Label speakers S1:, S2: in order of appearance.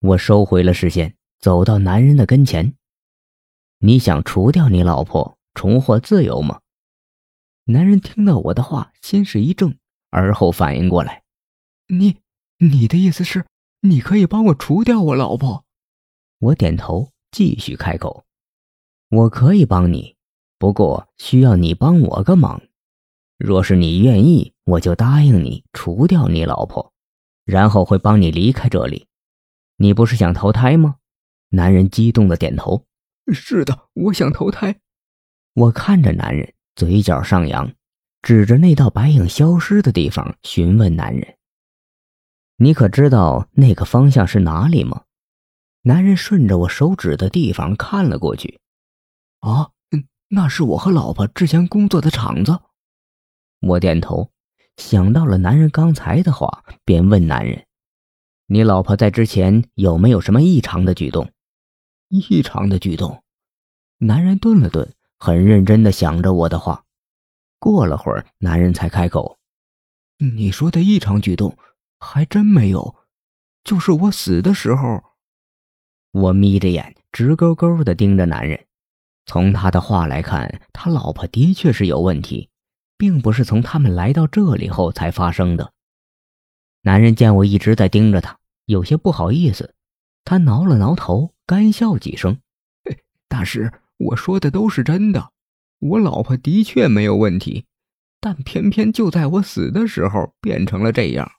S1: 我收回了视线，走到男人的跟前。你想除掉你老婆，重获自由吗？男人听到我的话，先是一怔，而后反应过来：“
S2: 你，你的意思是，你可以帮我除掉我老婆？”
S1: 我点头，继续开口：“我可以帮你，不过需要你帮我个忙。若是你愿意，我就答应你除掉你老婆，然后会帮你离开这里。你不是想投胎吗？”男人激动的点头：“
S2: 是的，我想投胎。”
S1: 我看着男人，嘴角上扬，指着那道白影消失的地方询问男人：“你可知道那个方向是哪里吗？”男人顺着我手指的地方看了过去，
S2: 啊，那是我和老婆之前工作的厂子。
S1: 我点头，想到了男人刚才的话，便问男人：“你老婆在之前有没有什么异常的举动？”
S2: 异常的举动。
S1: 男人顿了顿，很认真的想着我的话。过了会儿，男人才开口：“
S2: 你说的异常举动，还真没有，就是我死的时候。”
S1: 我眯着眼，直勾勾的盯着男人。从他的话来看，他老婆的确是有问题，并不是从他们来到这里后才发生的。男人见我一直在盯着他，有些不好意思，他挠了挠头，干笑几声：“
S2: 大师，我说的都是真的，我老婆的确没有问题，但偏偏就在我死的时候变成了这样。”